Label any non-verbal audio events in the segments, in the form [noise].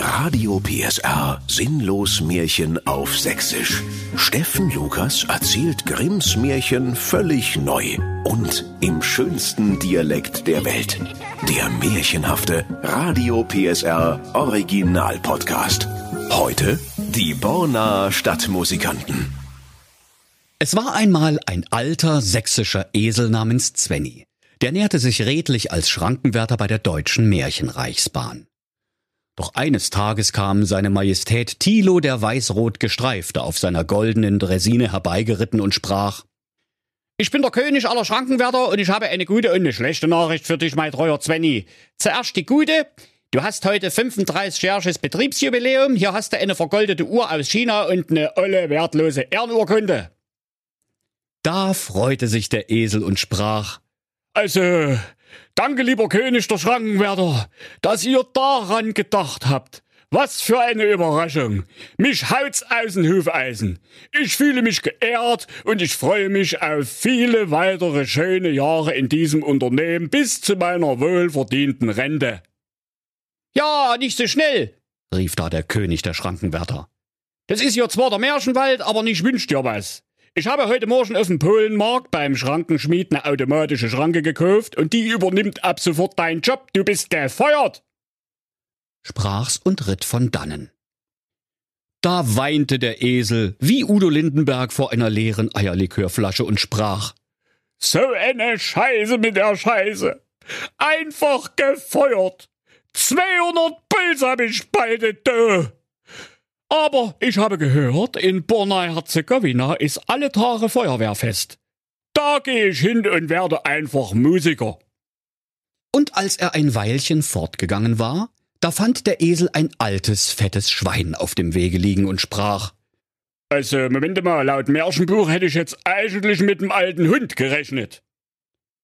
Radio PSR Sinnlos Märchen auf Sächsisch. Steffen Lukas erzählt Grimms Märchen völlig neu und im schönsten Dialekt der Welt. Der märchenhafte Radio PSR Original Podcast. Heute die Bornaer Stadtmusikanten. Es war einmal ein alter sächsischer Esel namens Zwenny. Der nährte sich redlich als Schrankenwärter bei der Deutschen Märchenreichsbahn. Doch eines Tages kam seine Majestät Thilo der Weißrot gestreifte auf seiner goldenen Dresine herbeigeritten und sprach Ich bin der König aller Schrankenwärter und ich habe eine gute und eine schlechte Nachricht für dich, mein treuer Zwenny. Zuerst die gute. Du hast heute 35-jähriges Betriebsjubiläum. Hier hast du eine vergoldete Uhr aus China und eine olle, wertlose Ehrenurkunde. Da freute sich der Esel und sprach Also, Danke, lieber König der Schrankenwärter, dass ihr daran gedacht habt. Was für eine Überraschung. Mich haut's aus den Hufeisen. Ich fühle mich geehrt und ich freue mich auf viele weitere schöne Jahre in diesem Unternehmen bis zu meiner wohlverdienten Rente. Ja, nicht so schnell, rief da der König der Schrankenwärter. Das ist ja zwar der Märchenwald, aber nicht wünscht dir was. Ich habe heute Morgen auf dem Polenmarkt beim Schrankenschmied eine automatische Schranke gekauft und die übernimmt ab sofort deinen Job. Du bist gefeuert! Sprach's und ritt von dannen. Da weinte der Esel wie Udo Lindenberg vor einer leeren Eierlikörflasche und sprach So eine Scheiße mit der Scheiße. Einfach gefeuert. 200 Puls hab ich spaltet, du. Aber ich habe gehört, in Borna-Herzegowina ist alle Tage Feuerwehrfest. Da gehe ich hin und werde einfach Musiker. Und als er ein Weilchen fortgegangen war, da fand der Esel ein altes, fettes Schwein auf dem Wege liegen und sprach Also, Moment mal, laut Märchenbuch hätte ich jetzt eigentlich mit dem alten Hund gerechnet.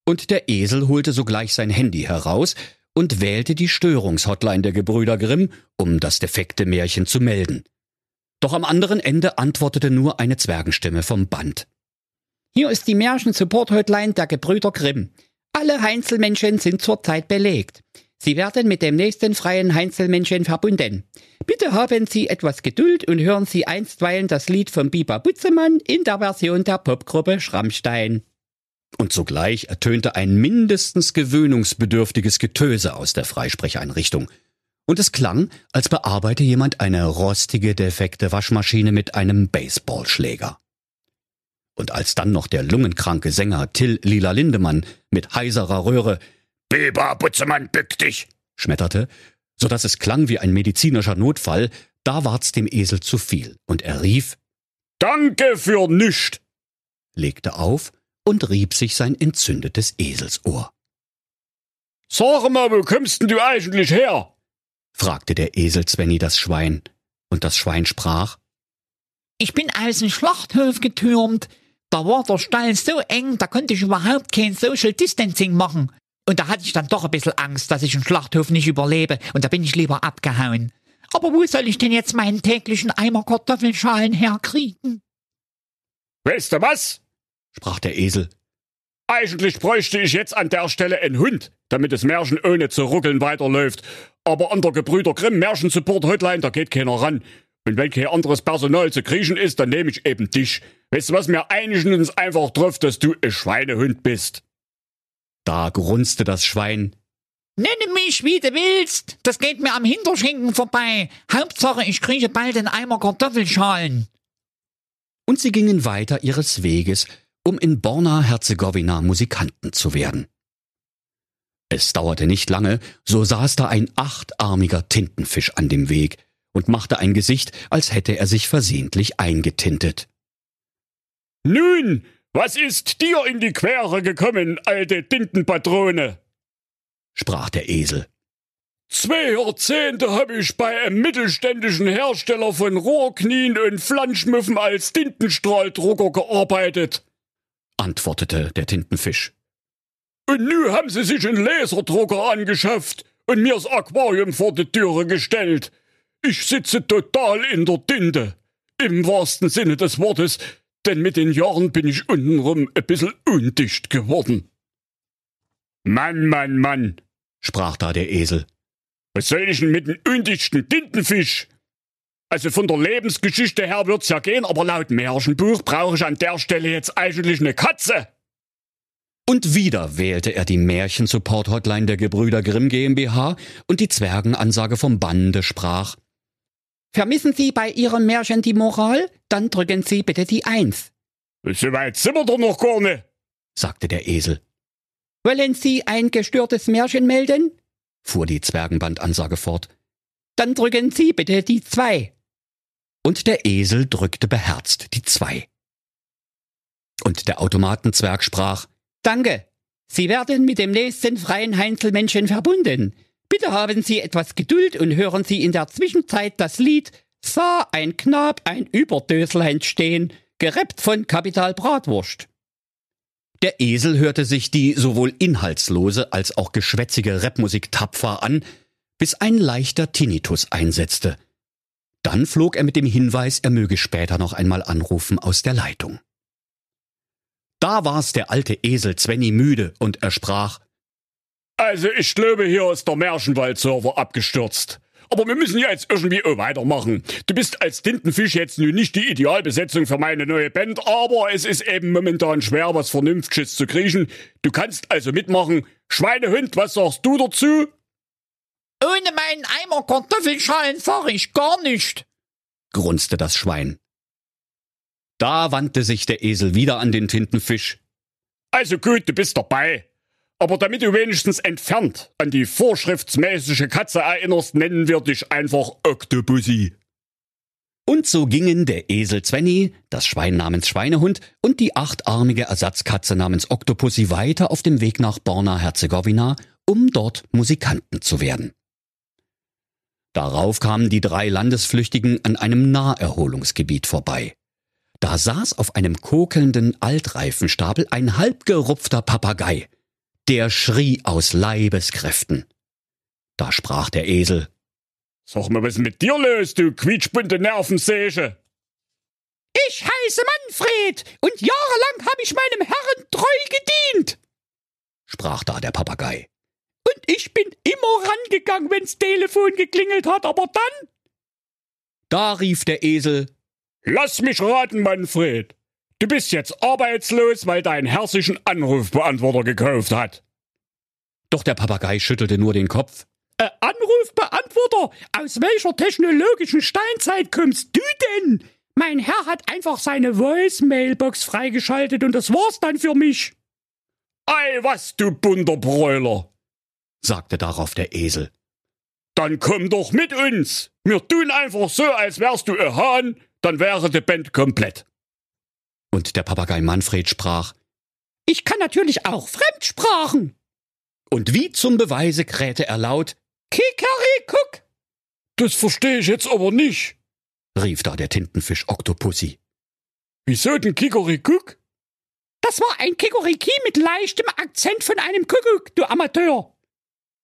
Und der Esel holte sogleich sein Handy heraus und wählte die Störungshotline der Gebrüder Grimm, um das defekte Märchen zu melden. Doch am anderen Ende antwortete nur eine Zwergenstimme vom Band. Hier ist die Märchen-Support-Hotline der Gebrüder Grimm. Alle Heinzelmännchen sind zurzeit belegt. Sie werden mit dem nächsten freien Heinzelmännchen verbunden. Bitte haben Sie etwas Geduld und hören Sie einstweilen das Lied von Biber Butzemann in der Version der Popgruppe Schrammstein. Und sogleich ertönte ein mindestens gewöhnungsbedürftiges Getöse aus der Freisprecheinrichtung – und es klang, als bearbeite jemand eine rostige, defekte Waschmaschine mit einem Baseballschläger. Und als dann noch der lungenkranke Sänger Till Lila Lindemann mit heiserer Röhre Biber Butzemann, bück dich! schmetterte, so dass es klang wie ein medizinischer Notfall, da ward's dem Esel zu viel, und er rief Danke für nischt! legte auf und rieb sich sein entzündetes Eselsohr. Sag mal, wo kommst denn du eigentlich her? fragte der Esel Svenny das Schwein, und das Schwein sprach Ich bin aus dem Schlachthof getürmt. Da war der Stall so eng, da konnte ich überhaupt kein Social Distancing machen. Und da hatte ich dann doch ein bisschen Angst, dass ich den Schlachthof nicht überlebe, und da bin ich lieber abgehauen. Aber wo soll ich denn jetzt meinen täglichen Eimer Kartoffelschalen herkriegen? Weißt du was? Sprach der Esel. Eigentlich bräuchte ich jetzt an der Stelle einen Hund, damit das Märchen ohne zu ruckeln weiterläuft. Aber an der Gebrüder Grimm Märchensupport Hotline, da geht keiner ran. Und wenn kein anderes Personal zu kriechen ist, dann nehme ich eben dich. Weißt du was, wir einigen uns einfach drauf, dass du ein Schweinehund bist. Da grunzte das Schwein. Nenne mich, wie du willst. Das geht mir am Hinterschinken vorbei. Hauptsache, ich kriege bald einen Eimer Kartoffelschalen. Und sie gingen weiter ihres Weges, um in Borna-Herzegowina Musikanten zu werden. Es dauerte nicht lange, so saß da ein achtarmiger Tintenfisch an dem Weg und machte ein Gesicht, als hätte er sich versehentlich eingetintet. Nun, was ist dir in die Quere gekommen, alte Tintenpatrone? sprach der Esel. Zwei Jahrzehnte habe ich bei einem mittelständischen Hersteller von Rohrknien und Flanschmüffen als Tintenstrahldrucker gearbeitet, antwortete der Tintenfisch. Und nu haben sie sich einen Laserdrucker angeschafft und mir das Aquarium vor die Türe gestellt. Ich sitze total in der Tinte. Im wahrsten Sinne des Wortes, denn mit den Jahren bin ich untenrum ein bisschen undicht geworden. Mann, Mann, Mann, sprach da der Esel. Was soll ich denn mit dem undichten Tintenfisch? Also von der Lebensgeschichte her wird's ja gehen, aber laut Märchenbuch brauche ich an der Stelle jetzt eigentlich eine Katze. Und wieder wählte er die Märchen-Support-Hotline der Gebrüder Grimm GmbH und die Zwergenansage vom Bande sprach. Vermissen Sie bei Ihrem Märchen die Moral? Dann drücken Sie bitte die Eins. So weit sind wir doch noch gar nicht, sagte der Esel. Wollen Sie ein gestörtes Märchen melden? fuhr die Zwergenbandansage fort. Dann drücken Sie bitte die Zwei. Und der Esel drückte beherzt die Zwei. Und der Automatenzwerg sprach, Danke. Sie werden mit dem nächsten freien Heinzelmännchen verbunden. Bitte haben Sie etwas Geduld und hören Sie in der Zwischenzeit das Lied Sah ein Knab ein Überdöselheim stehen, gereppt von Kapital Bratwurst. Der Esel hörte sich die sowohl inhaltslose als auch geschwätzige Rapmusik tapfer an, bis ein leichter Tinnitus einsetzte. Dann flog er mit dem Hinweis, er möge später noch einmal anrufen aus der Leitung. Da war's der alte Esel Svenny müde und er sprach, Also ich glaube, hier ist der Märchenwald-Server abgestürzt. Aber wir müssen ja jetzt irgendwie weitermachen. Du bist als Tintenfisch jetzt nun nicht die Idealbesetzung für meine neue Band, aber es ist eben momentan schwer, was Vernünftiges zu kriechen. Du kannst also mitmachen. Schweinehund, was sagst du dazu? Ohne meinen Eimer Kartoffelschalen fahre ich gar nicht, grunzte das Schwein. Da wandte sich der Esel wieder an den Tintenfisch. Also gut, du bist dabei. Aber damit du wenigstens entfernt an die vorschriftsmäßige Katze erinnerst, nennen wir dich einfach Octopussy. Und so gingen der Esel Svenny, das Schwein namens Schweinehund und die achtarmige Ersatzkatze namens Octopussy weiter auf dem Weg nach Borna-Herzegowina, um dort Musikanten zu werden. Darauf kamen die drei Landesflüchtigen an einem Naherholungsgebiet vorbei. Da saß auf einem kokelnden Altreifenstapel ein halbgerupfter Papagei. Der schrie aus Leibeskräften. Da sprach der Esel. Sag mal, was ist mit dir los, du quietschbunte Nervensäge? Ich heiße Manfred und jahrelang habe ich meinem Herrn treu gedient, sprach da der Papagei. Und ich bin immer rangegangen, wenn's Telefon geklingelt hat, aber dann. Da rief der Esel, Lass mich raten, Manfred. Du bist jetzt arbeitslos, weil dein einen Anrufbeantworter gekauft hat. Doch der Papagei schüttelte nur den Kopf. Äh, Anrufbeantworter? Aus welcher technologischen Steinzeit kommst du denn? Mein Herr hat einfach seine Voice-Mailbox freigeschaltet und das war's dann für mich. Ei, was, du bunter Bräuler, sagte darauf der Esel. Dann komm doch mit uns. Wir tun einfach so, als wärst du ein Hahn dann wäre die Band komplett. Und der Papagei Manfred sprach, Ich kann natürlich auch Fremdsprachen. Und wie zum Beweise krähte er laut, Kikerikuck. Das verstehe ich jetzt aber nicht, rief da der Tintenfisch Octopussy. Wieso denn Kikerikuck? Das war ein Kikoriki mit leichtem Akzent von einem Kuckuck, du Amateur,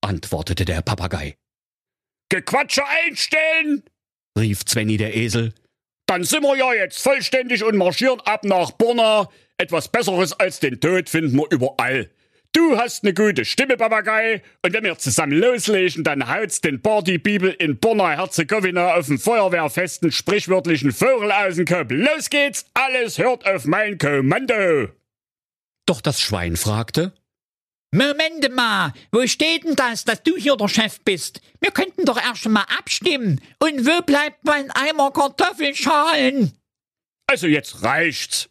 antwortete der Papagei. Gequatsche einstellen, rief Zwenny der Esel dann sind wir ja jetzt vollständig und marschieren ab nach Borna. Etwas Besseres als den Tod finden wir überall. Du hast eine gute Stimme, Papagei, und wenn wir zusammen loslegen, dann haut's den Partybibel in Borna-Herzegowina auf dem Feuerwehrfesten sprichwörtlichen Vogel aus dem Kopf. Los geht's, alles hört auf mein Kommando. Doch das Schwein fragte, Moment mal, wo steht denn das, dass du hier der Chef bist? Wir könnten doch erst mal abstimmen. Und wo bleibt mein Eimer Kartoffelschalen? Also jetzt reicht's,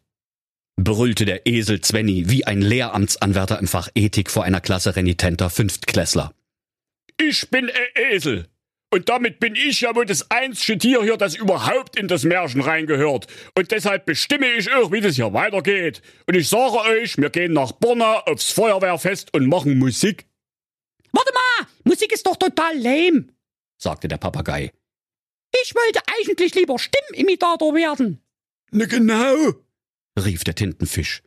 brüllte der Esel Zwenny wie ein Lehramtsanwärter im Fach Ethik vor einer Klasse renitenter Fünftklässler. Ich bin ein Esel. Und damit bin ich ja wohl das einzige Tier hier, das überhaupt in das Märchen reingehört. Und deshalb bestimme ich auch, wie das hier weitergeht. Und ich sage euch, wir gehen nach Borna aufs Feuerwehrfest und machen Musik. Warte mal, Musik ist doch total lame, sagte der Papagei. Ich wollte eigentlich lieber Stimmimitator werden. Ne genau, rief der Tintenfisch.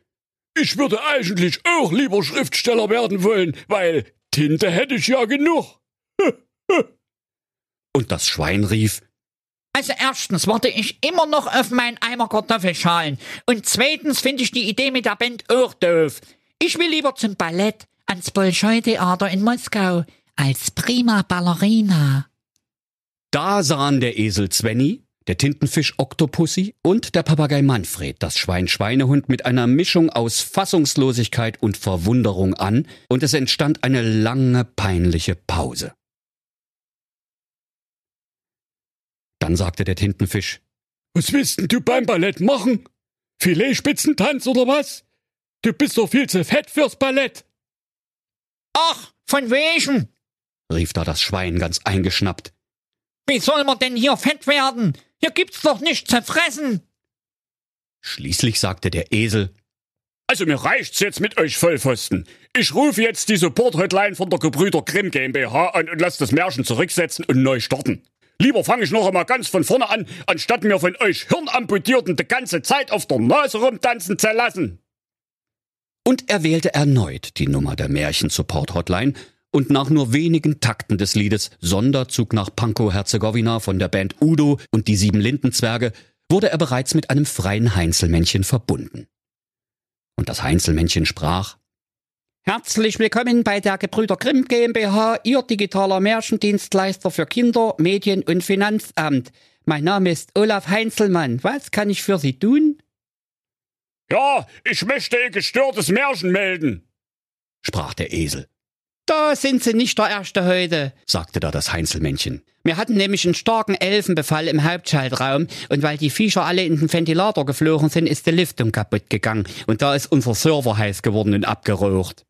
Ich würde eigentlich auch lieber Schriftsteller werden wollen, weil Tinte hätte ich ja genug. [laughs] Und das Schwein rief, also erstens warte ich immer noch auf meinen Eimer Kartoffelschalen. Und zweitens finde ich die Idee mit der Band auch doof. Ich will lieber zum Ballett, ans Bolschoi-Theater in Moskau, als prima Ballerina. Da sahen der Esel Svenny, der Tintenfisch Oktopussi und der Papagei Manfred das Schwein Schweinehund mit einer Mischung aus Fassungslosigkeit und Verwunderung an, und es entstand eine lange peinliche Pause. Dann sagte der Tintenfisch Was willst denn du beim Ballett machen? Filetspitzentanz oder was? Du bist doch viel zu fett fürs Ballett. Ach, von wegen. rief da das Schwein ganz eingeschnappt. Wie soll man denn hier fett werden? Hier gibt's doch nichts zu fressen. Schließlich sagte der Esel Also mir reicht's jetzt mit euch Vollpfosten. Ich rufe jetzt die Support-Hotline von der Gebrüder Grimm GmbH an und lass das Märchen zurücksetzen und neu starten. Lieber fange ich noch einmal ganz von vorne an, anstatt mir von euch Hirnamputierten die ganze Zeit auf der Nase rumtanzen zu lassen. Und er wählte erneut die Nummer der Märchen-Support-Hotline und nach nur wenigen Takten des Liedes Sonderzug nach Pankow-Herzegowina von der Band Udo und die sieben Lindenzwerge wurde er bereits mit einem freien Heinzelmännchen verbunden. Und das Heinzelmännchen sprach Herzlich willkommen bei der Gebrüder Grimm GmbH, Ihr digitaler Märchendienstleister für Kinder, Medien und Finanzamt. Mein Name ist Olaf Heinzelmann. Was kann ich für Sie tun? Ja, ich möchte ein gestörtes Märchen melden, sprach der Esel. Da sind Sie nicht der Erste heute, sagte da das Heinzelmännchen. Wir hatten nämlich einen starken Elfenbefall im Hauptschaltraum und weil die Viecher alle in den Ventilator geflogen sind, ist die Lüftung kaputt gegangen und da ist unser Server heiß geworden und abgeraucht.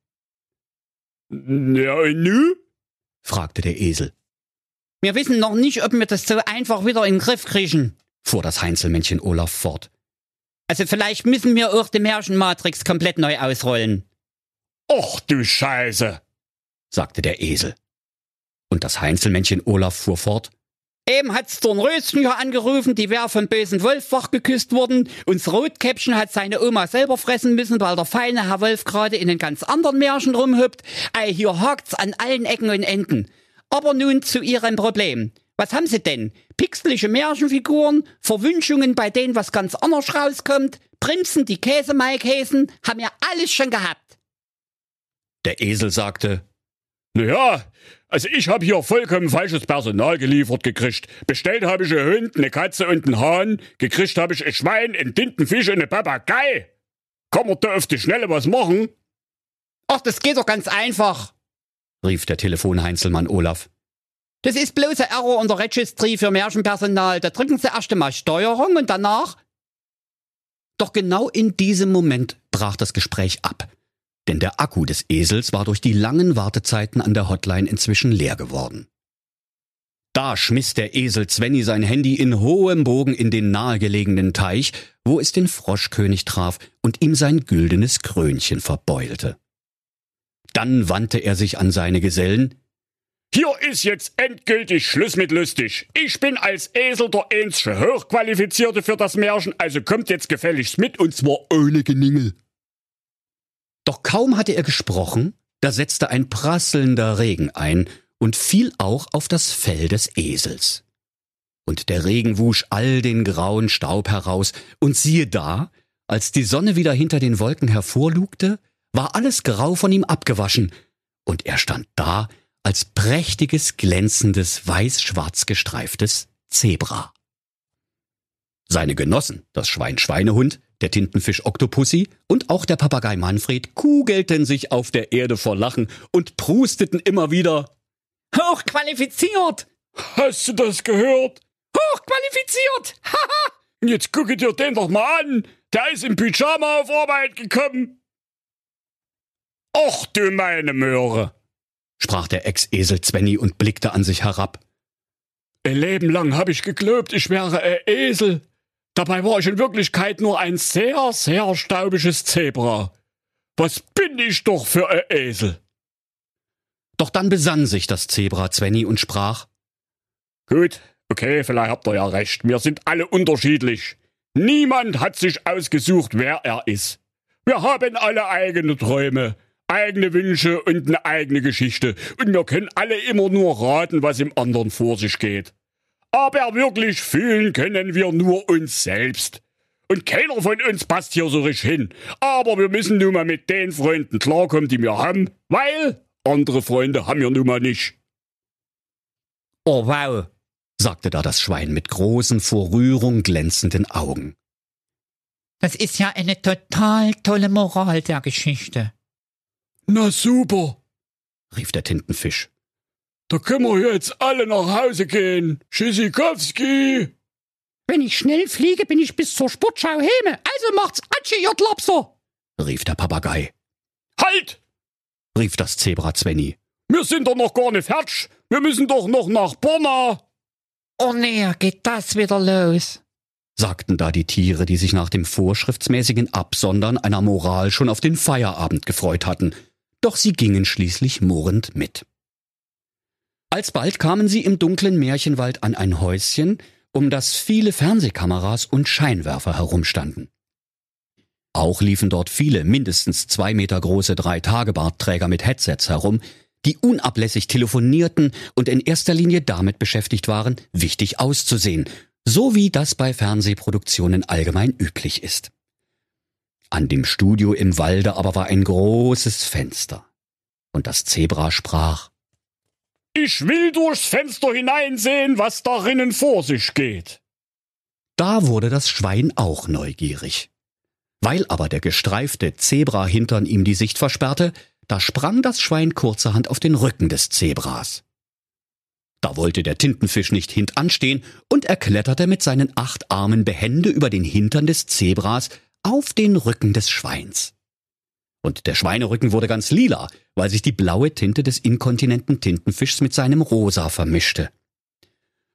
Ja, und nu? fragte der Esel. Wir wissen noch nicht, ob wir das so einfach wieder in den Griff kriegen, fuhr das Heinzelmännchen Olaf fort. Also vielleicht müssen wir auch die Märchenmatrix komplett neu ausrollen. Och du Scheiße, sagte der Esel. Und das Heinzelmännchen Olaf fuhr fort. Eben hat's Dornröschen hier angerufen, die wäre vom bösen Wolf wachgeküsst worden. Und Rotkäppchen hat seine Oma selber fressen müssen, weil der feine Herr Wolf gerade in den ganz anderen Märchen rumhüpft. Ey, hier hakt's an allen Ecken und Enden. Aber nun zu Ihrem Problem. Was haben Sie denn? Pixelige Märchenfiguren, Verwünschungen, bei denen was ganz anders rauskommt, Prinzen, die Käsemaikäsen, haben wir alles schon gehabt. Der Esel sagte, naja, also ich habe hier vollkommen falsches Personal geliefert gekriegt. Bestellt habe ich einen Hund, eine Katze und einen Hahn. Gekriegt habe ich ein Schwein, einen Tintenfisch und eine Papagei. Kann man da auf die Schnelle was machen? Ach, das geht doch ganz einfach, rief der Telefonheinzelmann Olaf. Das ist bloße Error unter Registry für Märchenpersonal. Da drücken Sie erst einmal Steuerung und danach. Doch genau in diesem Moment brach das Gespräch ab. Denn der Akku des Esels war durch die langen Wartezeiten an der Hotline inzwischen leer geworden. Da schmiss der Esel Svenny sein Handy in hohem Bogen in den nahegelegenen Teich, wo es den Froschkönig traf und ihm sein güldenes Krönchen verbeulte. Dann wandte er sich an seine Gesellen. Hier ist jetzt endgültig Schluss mit lustig. Ich bin als Esel der einzige Hochqualifizierte für das Märchen, also kommt jetzt gefälligst mit und zwar ohne Geningel. Doch kaum hatte er gesprochen, da setzte ein prasselnder Regen ein und fiel auch auf das Fell des Esels. Und der Regen wusch all den grauen Staub heraus, und siehe da, als die Sonne wieder hinter den Wolken hervorlugte, war alles grau von ihm abgewaschen, und er stand da als prächtiges, glänzendes, weiß-schwarz gestreiftes Zebra. Seine Genossen, das Schwein Schweinehund, der Tintenfisch Oktopussi und auch der Papagei Manfred kugelten sich auf der Erde vor Lachen und prusteten immer wieder Hochqualifiziert! Hast du das gehört? Hochqualifiziert! [laughs] Haha! Jetzt gucke dir den doch mal an! Der ist im Pyjama auf Arbeit gekommen! Och du meine Möhre! sprach der Ex-Esel Zwenny und blickte an sich herab. Ein Leben lang hab ich geglaubt, ich wäre ein Esel. Dabei war ich in Wirklichkeit nur ein sehr, sehr staubiges Zebra. Was bin ich doch für ein Esel? Doch dann besann sich das Zebra Zwenny und sprach Gut, okay, vielleicht habt ihr ja recht. Wir sind alle unterschiedlich. Niemand hat sich ausgesucht, wer er ist. Wir haben alle eigene Träume, eigene Wünsche und eine eigene Geschichte. Und wir können alle immer nur raten, was im anderen vor sich geht. Aber wirklich fühlen können wir nur uns selbst. Und keiner von uns passt hier so richtig hin. Aber wir müssen nun mal mit den Freunden klarkommen, die wir haben, weil Andere Freunde haben wir nun mal nicht. Oh wow, sagte da das Schwein mit großen, vor Rührung glänzenden Augen. Das ist ja eine total tolle Moral der Geschichte. Na super, rief der Tintenfisch. Da können wir jetzt alle nach Hause gehen. Tschüssikowski. Wenn ich schnell fliege, bin ich bis zur Sportschau Häme. Also macht's Atsche, ihr Klapser, rief der Papagei. Halt! rief das Zebra Zwenny. Wir sind doch noch gar nicht fertig. Wir müssen doch noch nach Borna. Oh nee, geht das wieder los? sagten da die Tiere, die sich nach dem vorschriftsmäßigen Absondern einer Moral schon auf den Feierabend gefreut hatten. Doch sie gingen schließlich murrend mit. Alsbald kamen sie im dunklen Märchenwald an ein Häuschen, um das viele Fernsehkameras und Scheinwerfer herumstanden. Auch liefen dort viele mindestens zwei Meter große Drei-Tage-Bartträger mit Headsets herum, die unablässig telefonierten und in erster Linie damit beschäftigt waren, wichtig auszusehen, so wie das bei Fernsehproduktionen allgemein üblich ist. An dem Studio im Walde aber war ein großes Fenster. Und das Zebra sprach Ich will durchs Fenster hineinsehen, was darinnen vor sich geht. Da wurde das Schwein auch neugierig. Weil aber der gestreifte Zebra-Hintern ihm die Sicht versperrte, da sprang das Schwein kurzerhand auf den Rücken des Zebras. Da wollte der Tintenfisch nicht hintanstehen und er kletterte mit seinen acht Armen behende über den Hintern des Zebras auf den Rücken des Schweins. Und der Schweinerücken wurde ganz lila, weil sich die blaue Tinte des inkontinenten Tintenfischs mit seinem Rosa vermischte.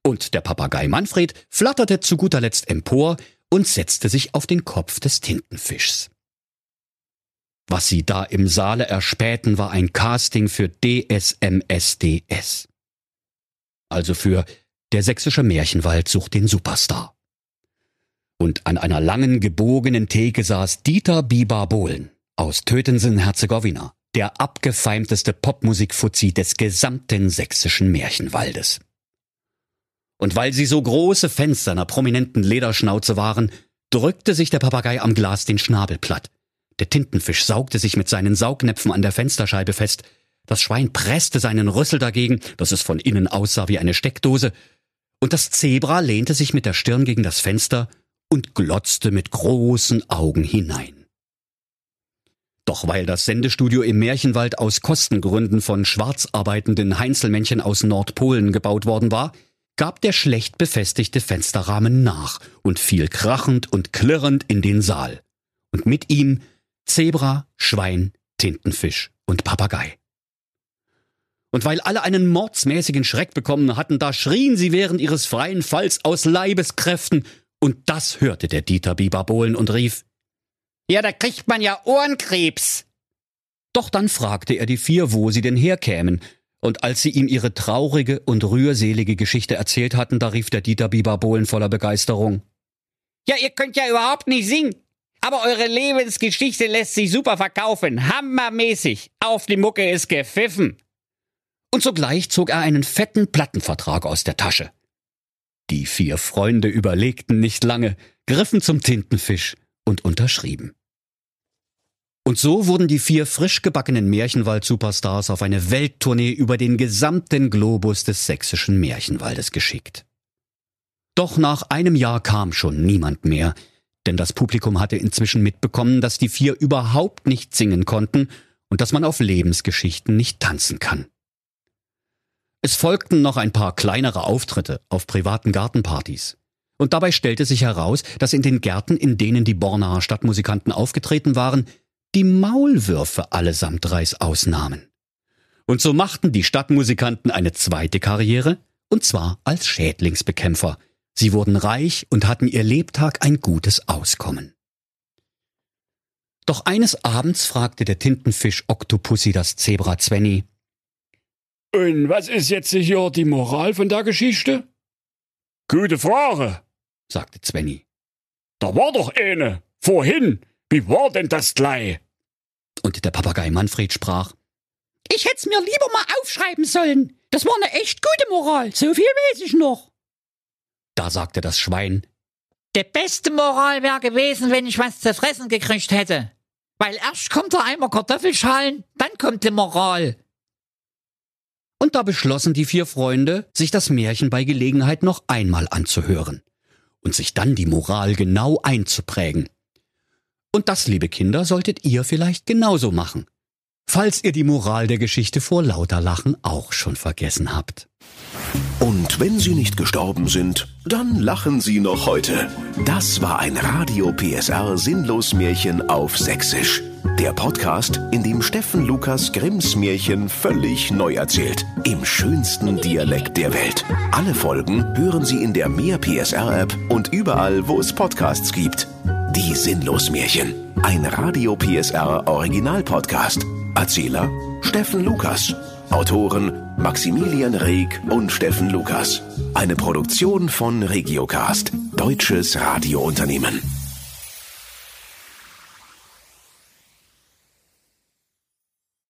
Und der Papagei Manfred flatterte zu guter Letzt empor und setzte sich auf den Kopf des Tintenfischs. Was sie da im Saale erspähten, war ein Casting für DSMSDS. Also für Der sächsische Märchenwald sucht den Superstar. Und an einer langen, gebogenen Theke saß Dieter Biber Bohlen aus Tötensen-Herzegowina, der abgefeimteste Popmusikfuzzi des gesamten sächsischen Märchenwaldes. Und weil sie so große Fans seiner prominenten Lederschnauze waren, drückte sich der Papagei am Glas den Schnabel platt. Der Tintenfisch saugte sich mit seinen Saugnäpfen an der Fensterscheibe fest. Das Schwein presste seinen Rüssel dagegen, dass es von innen aussah wie eine Steckdose. Und das Zebra lehnte sich mit der Stirn gegen das Fenster und glotzte mit großen Augen hinein. Doch weil das Sendestudio im Märchenwald aus Kostengründen von schwarz arbeitenden Heinzelmännchen aus Nordpolen gebaut worden war, gab der schlecht befestigte Fensterrahmen nach und fiel krachend und klirrend in den Saal. Und mit ihm Zebra, Schwein, Tintenfisch und Papagei. Und weil alle einen mordsmäßigen Schreck bekommen hatten, da schrien sie während ihres freien Falls aus Leibeskräften, und das hörte der Dieter Biberbohlen und rief, Ja, da kriegt man ja Ohrenkrebs. Doch dann fragte er die vier, wo sie denn herkämen, und als sie ihm ihre traurige und rührselige Geschichte erzählt hatten, da rief der Dieter Biberbohlen voller Begeisterung. Ja, ihr könnt ja überhaupt nicht singen. Aber eure Lebensgeschichte lässt sich super verkaufen. Hammermäßig. Auf die Mucke ist gepfiffen. Und sogleich zog er einen fetten Plattenvertrag aus der Tasche. Die vier Freunde überlegten nicht lange, griffen zum Tintenfisch und unterschrieben. Und so wurden die vier frisch gebackenen Märchenwald-Superstars auf eine Welttournee über den gesamten Globus des sächsischen Märchenwaldes geschickt. Doch nach einem Jahr kam schon niemand mehr, denn das Publikum hatte inzwischen mitbekommen, dass die vier überhaupt nicht singen konnten und dass man auf Lebensgeschichten nicht tanzen kann. Es folgten noch ein paar kleinere Auftritte auf privaten Gartenpartys. Und dabei stellte sich heraus, dass in den Gärten, in denen die Bornaer Stadtmusikanten aufgetreten waren, die Maulwürfe allesamt reißaus nahmen. Und so machten die Stadtmusikanten eine zweite Karriere, und zwar als Schädlingsbekämpfer. Sie wurden reich und hatten ihr Lebtag ein gutes Auskommen. Doch eines Abends fragte der Tintenfisch Octopussy das Zebra Zwenny, Und was ist jetzt hier die Moral von der Geschichte? Gute Frage, sagte Zwenny. Da war doch eine. Vorhin. Wie war denn das gleich? Und der Papagei Manfred sprach, Ich hätt's mir lieber mal aufschreiben sollen. Das war eine echt gute Moral. So viel weiß ich noch. Da sagte das Schwein, Der beste Moral wäre gewesen, wenn ich was zu fressen gekriegt hätte. Weil erst kommt der Eimer Kartoffelschalen, dann kommt die Moral. Und da beschlossen die vier Freunde, sich das Märchen bei Gelegenheit noch einmal anzuhören und sich dann die Moral genau einzuprägen. Und das, liebe Kinder, solltet ihr vielleicht genauso machen, falls ihr die Moral der Geschichte vor lauter Lachen auch schon vergessen habt. Und wenn sie nicht gestorben sind, dann lachen sie noch heute. Das war ein Radio PSR Sinnlos Märchen auf Sächsisch. Der Podcast, in dem Steffen Lukas Grimms Märchen völlig neu erzählt. Im schönsten Dialekt der Welt. Alle Folgen hören Sie in der Mehr PSR App und überall, wo es Podcasts gibt. Die Sinnlos Märchen. Ein Radio PSR Original Podcast. Erzähler Steffen Lukas. Autoren Maximilian Reg und Steffen Lukas. Eine Produktion von Regiocast, deutsches Radiounternehmen.